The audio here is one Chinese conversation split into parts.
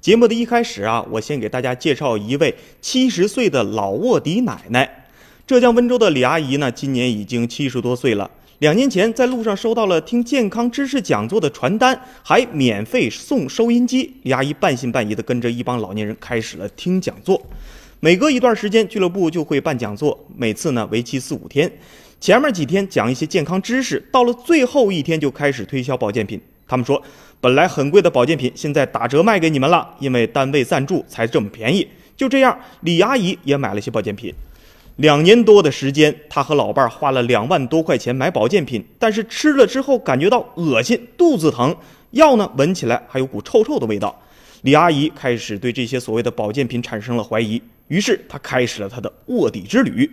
节目的一开始啊，我先给大家介绍一位七十岁的老卧底奶奶。浙江温州的李阿姨呢，今年已经七十多岁了。两年前在路上收到了听健康知识讲座的传单，还免费送收音机。李阿姨半信半疑的跟着一帮老年人开始了听讲座。每隔一段时间，俱乐部就会办讲座，每次呢为期四五天。前面几天讲一些健康知识，到了最后一天就开始推销保健品。他们说，本来很贵的保健品，现在打折卖给你们了，因为单位赞助才这么便宜。就这样，李阿姨也买了些保健品。两年多的时间，她和老伴儿花了两万多块钱买保健品，但是吃了之后感觉到恶心、肚子疼，药呢闻起来还有股臭臭的味道。李阿姨开始对这些所谓的保健品产生了怀疑，于是她开始了她的卧底之旅。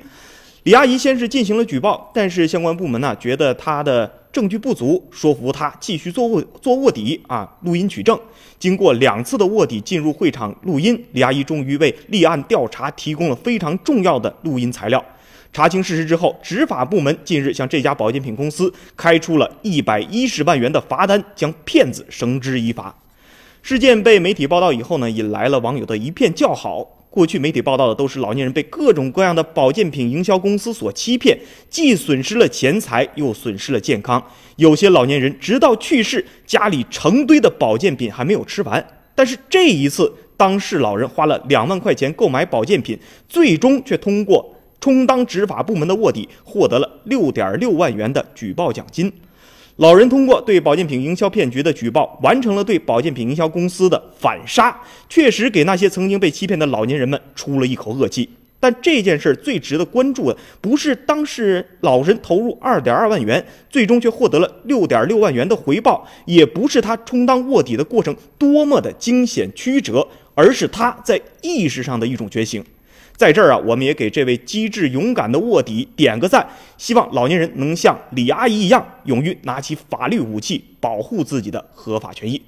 李阿姨先是进行了举报，但是相关部门呢觉得她的证据不足，说服他继续做卧做卧底啊，录音取证。经过两次的卧底进入会场录音，李阿姨终于为立案调查提供了非常重要的录音材料。查清事实之后，执法部门近日向这家保健品公司开出了一百一十万元的罚单，将骗子绳之以法。事件被媒体报道以后呢，引来了网友的一片叫好。过去媒体报道的都是老年人被各种各样的保健品营销公司所欺骗，既损失了钱财，又损失了健康。有些老年人直到去世，家里成堆的保健品还没有吃完。但是这一次，当事老人花了两万块钱购买保健品，最终却通过充当执法部门的卧底，获得了六点六万元的举报奖金。老人通过对保健品营销骗局的举报，完成了对保健品营销公司的反杀，确实给那些曾经被欺骗的老年人们出了一口恶气。但这件事最值得关注的，不是当事人老人投入二点二万元，最终却获得了六点六万元的回报，也不是他充当卧底的过程多么的惊险曲折，而是他在意识上的一种觉醒。在这儿啊，我们也给这位机智勇敢的卧底点个赞，希望老年人能像李阿姨一样，勇于拿起法律武器，保护自己的合法权益。